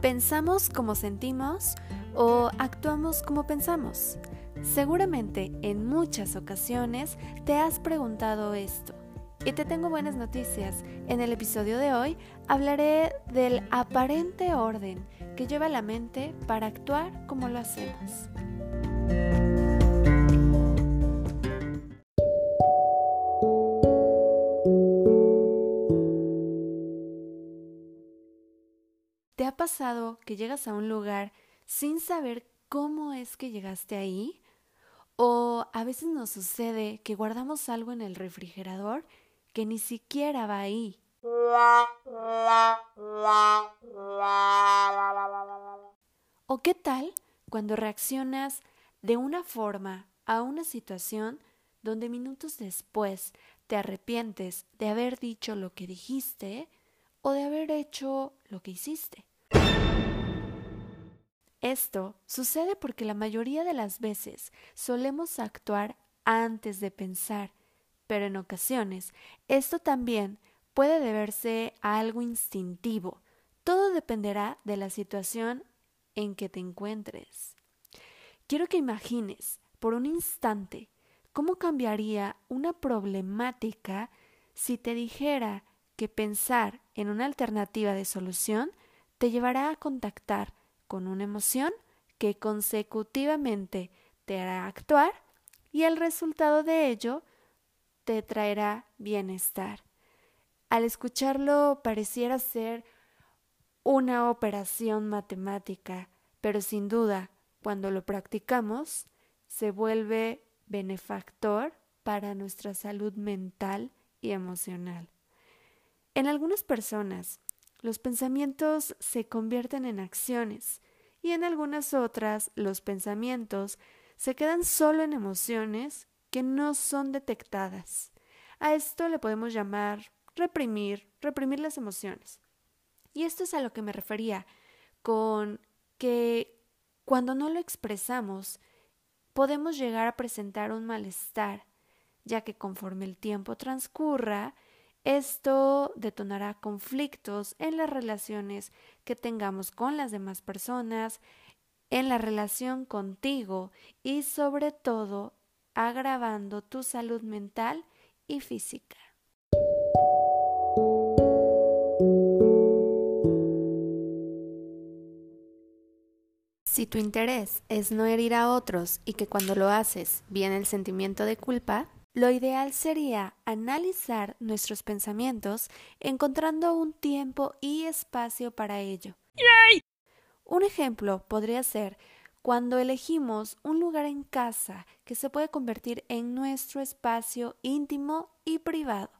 ¿Pensamos como sentimos o actuamos como pensamos? Seguramente en muchas ocasiones te has preguntado esto. Y te tengo buenas noticias. En el episodio de hoy hablaré del aparente orden que lleva la mente para actuar como lo hacemos. ¿Te ha pasado que llegas a un lugar sin saber cómo es que llegaste ahí? O a veces nos sucede que guardamos algo en el refrigerador que ni siquiera va ahí. ¿O qué tal cuando reaccionas de una forma a una situación donde minutos después te arrepientes de haber dicho lo que dijiste o de haber hecho lo que hiciste? Esto sucede porque la mayoría de las veces solemos actuar antes de pensar, pero en ocasiones esto también puede deberse a algo instintivo. Todo dependerá de la situación en que te encuentres. Quiero que imagines por un instante cómo cambiaría una problemática si te dijera que pensar en una alternativa de solución te llevará a contactar con una emoción que consecutivamente te hará actuar y el resultado de ello te traerá bienestar. Al escucharlo pareciera ser una operación matemática, pero sin duda, cuando lo practicamos, se vuelve benefactor para nuestra salud mental y emocional. En algunas personas, los pensamientos se convierten en acciones y en algunas otras los pensamientos se quedan solo en emociones que no son detectadas. A esto le podemos llamar reprimir, reprimir las emociones. Y esto es a lo que me refería con que cuando no lo expresamos podemos llegar a presentar un malestar, ya que conforme el tiempo transcurra, esto detonará conflictos en las relaciones que tengamos con las demás personas, en la relación contigo y sobre todo agravando tu salud mental y física. Si tu interés es no herir a otros y que cuando lo haces viene el sentimiento de culpa, lo ideal sería analizar nuestros pensamientos encontrando un tiempo y espacio para ello. Un ejemplo podría ser cuando elegimos un lugar en casa que se puede convertir en nuestro espacio íntimo y privado.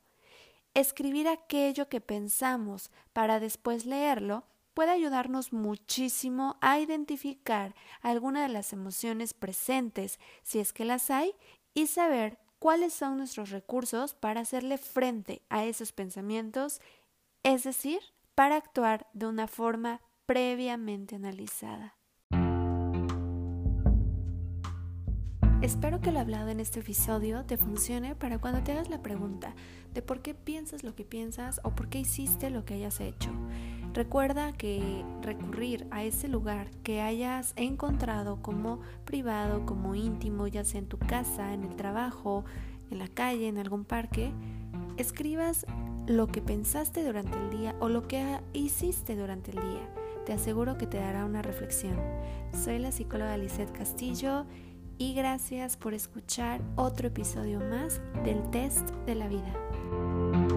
Escribir aquello que pensamos para después leerlo puede ayudarnos muchísimo a identificar alguna de las emociones presentes, si es que las hay, y saber cuáles son nuestros recursos para hacerle frente a esos pensamientos, es decir, para actuar de una forma previamente analizada. Espero que lo hablado en este episodio te funcione para cuando te hagas la pregunta de por qué piensas lo que piensas o por qué hiciste lo que hayas hecho. Recuerda que recurrir a ese lugar que hayas encontrado como privado, como íntimo, ya sea en tu casa, en el trabajo, en la calle, en algún parque, escribas lo que pensaste durante el día o lo que hiciste durante el día. Te aseguro que te dará una reflexión. Soy la psicóloga Lisette Castillo y gracias por escuchar otro episodio más del test de la vida.